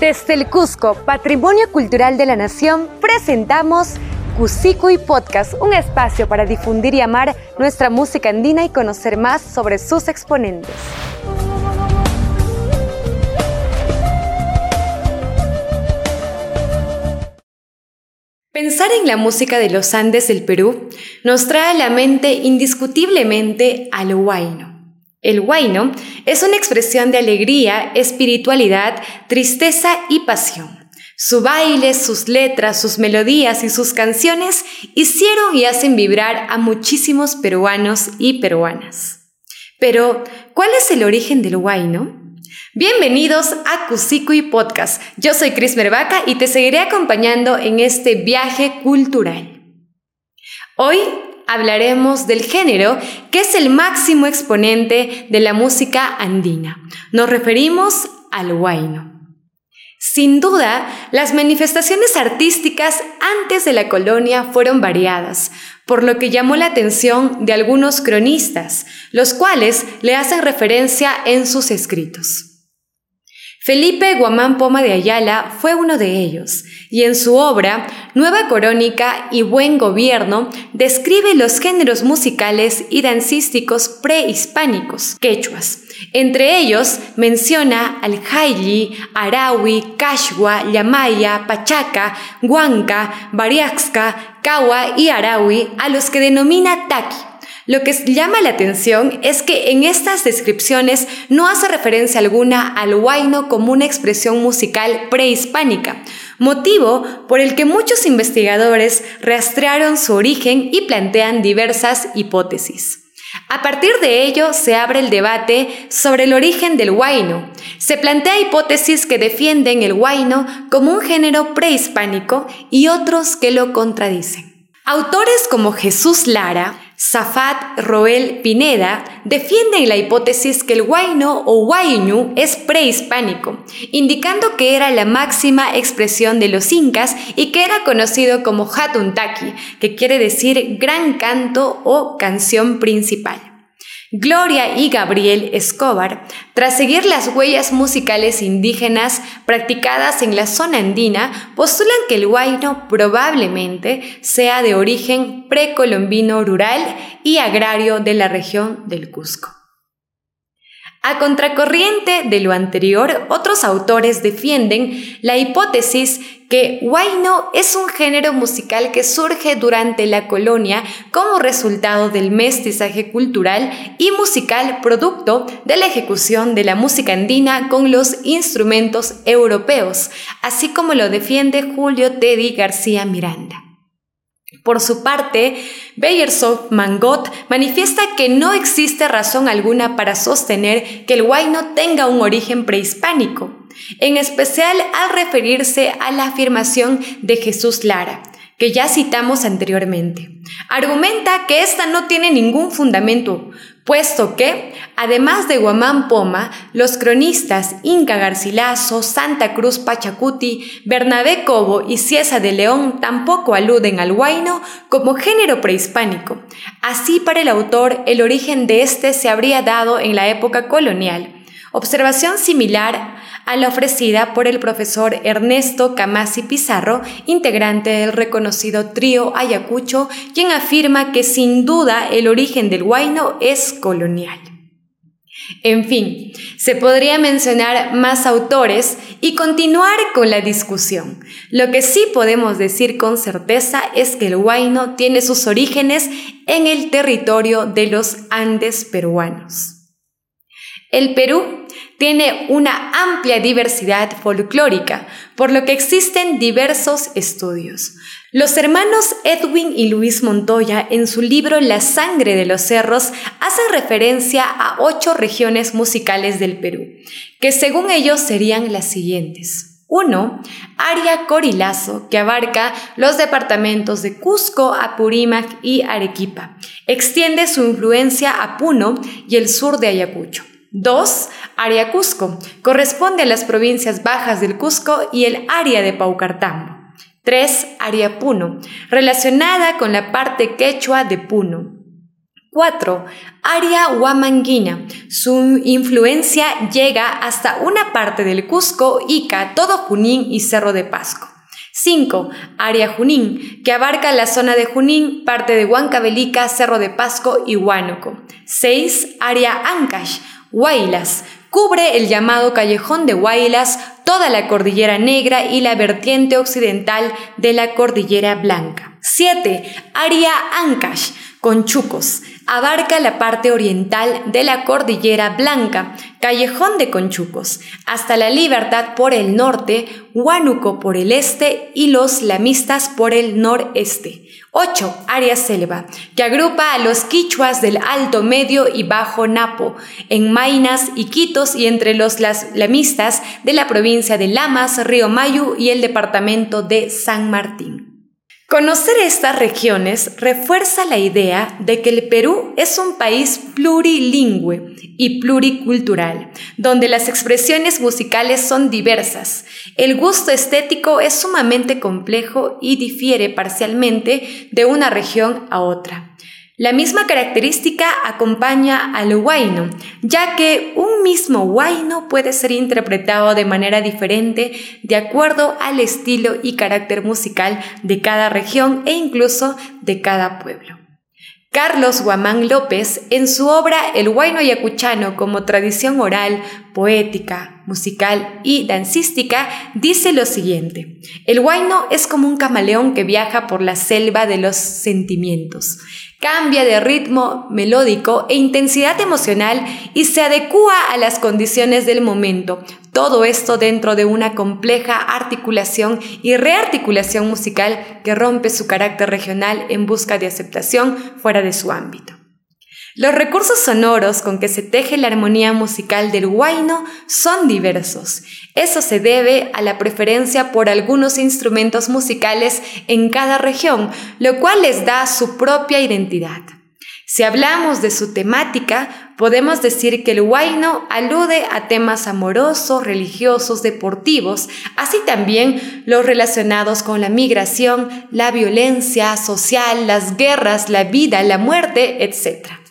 Desde el Cusco, Patrimonio Cultural de la Nación, presentamos y Podcast, un espacio para difundir y amar nuestra música andina y conocer más sobre sus exponentes. Pensar en la música de los Andes del Perú nos trae a la mente indiscutiblemente al huayno el huayno es una expresión de alegría, espiritualidad, tristeza y pasión. Su baile, sus letras, sus melodías y sus canciones hicieron y hacen vibrar a muchísimos peruanos y peruanas. Pero, ¿cuál es el origen del huayno? Bienvenidos a y Podcast. Yo soy Cris Mervaca y te seguiré acompañando en este viaje cultural. Hoy hablaremos del género que es el máximo exponente de la música andina. Nos referimos al huayno. Sin duda, las manifestaciones artísticas antes de la colonia fueron variadas, por lo que llamó la atención de algunos cronistas, los cuales le hacen referencia en sus escritos. Felipe Guamán Poma de Ayala fue uno de ellos, y en su obra Nueva Corónica y Buen Gobierno describe los géneros musicales y dancísticos prehispánicos, quechuas. Entre ellos menciona al Haili, Arawi, Cachua, Yamaya, Pachaca, Huanca, Bariaxca, Kawa y Arawi, a los que denomina Taki lo que llama la atención es que en estas descripciones no hace referencia alguna al huayno como una expresión musical prehispánica, motivo por el que muchos investigadores rastrearon su origen y plantean diversas hipótesis. A partir de ello se abre el debate sobre el origen del huayno. Se plantea hipótesis que defienden el huayno como un género prehispánico y otros que lo contradicen. Autores como Jesús Lara, Zafat Roel Pineda defienden la hipótesis que el huayno o huayñu es prehispánico, indicando que era la máxima expresión de los incas y que era conocido como Hatuntaki, que quiere decir gran canto o canción principal. Gloria y Gabriel Escobar, tras seguir las huellas musicales indígenas practicadas en la zona andina, postulan que el huayno probablemente sea de origen precolombino rural y agrario de la región del Cusco. A contracorriente de lo anterior, otros autores defienden la hipótesis que huayno es un género musical que surge durante la colonia como resultado del mestizaje cultural y musical producto de la ejecución de la música andina con los instrumentos europeos, así como lo defiende Julio Teddy García Miranda. Por su parte, Beyersov Mangot manifiesta que no existe razón alguna para sostener que el huayno tenga un origen prehispánico, en especial al referirse a la afirmación de Jesús Lara, que ya citamos anteriormente. Argumenta que esta no tiene ningún fundamento, puesto que, además de Guamán Poma, los cronistas Inca Garcilaso, Santa Cruz Pachacuti, Bernabé Cobo y Ciesa de León tampoco aluden al huayno como género prehispánico. Así para el autor, el origen de este se habría dado en la época colonial. Observación similar a la ofrecida por el profesor Ernesto Camasi Pizarro, integrante del reconocido trío Ayacucho, quien afirma que sin duda el origen del huayno es colonial. En fin, se podría mencionar más autores y continuar con la discusión. Lo que sí podemos decir con certeza es que el huayno tiene sus orígenes en el territorio de los Andes peruanos. El Perú tiene una amplia diversidad folclórica, por lo que existen diversos estudios. Los hermanos Edwin y Luis Montoya en su libro La sangre de los cerros hacen referencia a ocho regiones musicales del Perú, que según ellos serían las siguientes. 1. Área Corilazo, que abarca los departamentos de Cusco, Apurímac y Arequipa. Extiende su influencia a Puno y el sur de Ayacucho. 2. Área Cusco. Corresponde a las provincias bajas del Cusco y el área de Paucartambo. 3. Área Puno. Relacionada con la parte quechua de Puno. 4. Aria Huamanguina. Su influencia llega hasta una parte del Cusco, Ica, todo Junín y Cerro de Pasco. 5. Aria Junín, que abarca la zona de Junín, parte de Huancavelica, Cerro de Pasco y Huánuco. 6. Aria Ancash, Huaylas, cubre el llamado Callejón de Huaylas, toda la Cordillera Negra y la vertiente occidental de la Cordillera Blanca. 7. Aria Ancash, Conchucos. Abarca la parte oriental de la Cordillera Blanca, Callejón de Conchucos, hasta la Libertad por el norte, Huánuco por el este y los Lamistas por el noreste. 8. Área selva, que agrupa a los quichuas del Alto Medio y Bajo Napo, en Mainas y Quitos y entre los lamistas de la provincia de Lamas, Río Mayu y el departamento de San Martín. Conocer estas regiones refuerza la idea de que el Perú es un país plurilingüe y pluricultural, donde las expresiones musicales son diversas. El gusto estético es sumamente complejo y difiere parcialmente de una región a otra. La misma característica acompaña al huayno, ya que un mismo huayno puede ser interpretado de manera diferente de acuerdo al estilo y carácter musical de cada región e incluso de cada pueblo. Carlos Guamán López, en su obra El Huayno Yacuchano como tradición oral, poética, musical y dancística, dice lo siguiente. El Huayno es como un camaleón que viaja por la selva de los sentimientos. Cambia de ritmo melódico e intensidad emocional y se adecúa a las condiciones del momento, todo esto dentro de una compleja articulación y rearticulación musical que rompe su carácter regional en busca de aceptación fuera de su ámbito. Los recursos sonoros con que se teje la armonía musical del huayno son diversos. Eso se debe a la preferencia por algunos instrumentos musicales en cada región, lo cual les da su propia identidad. Si hablamos de su temática, podemos decir que el huayno alude a temas amorosos, religiosos, deportivos, así también los relacionados con la migración, la violencia social, las guerras, la vida, la muerte, etc.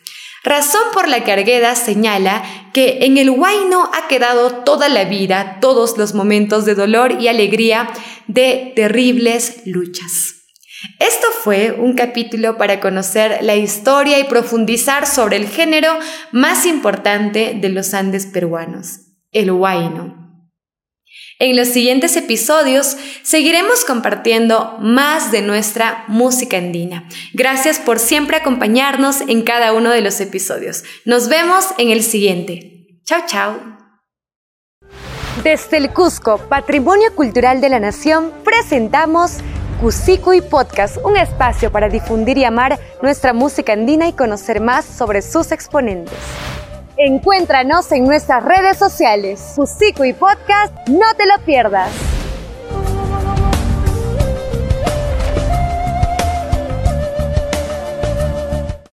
Razón por la que Argueda señala que en el huayno ha quedado toda la vida, todos los momentos de dolor y alegría de terribles luchas. Esto fue un capítulo para conocer la historia y profundizar sobre el género más importante de los Andes peruanos, el huayno. En los siguientes episodios seguiremos compartiendo más de nuestra música andina. Gracias por siempre acompañarnos en cada uno de los episodios. Nos vemos en el siguiente. Chao, chao. Desde el Cusco, Patrimonio Cultural de la Nación, presentamos y Podcast, un espacio para difundir y amar nuestra música andina y conocer más sobre sus exponentes. Encuéntranos en nuestras redes sociales. y Podcast, no te lo pierdas.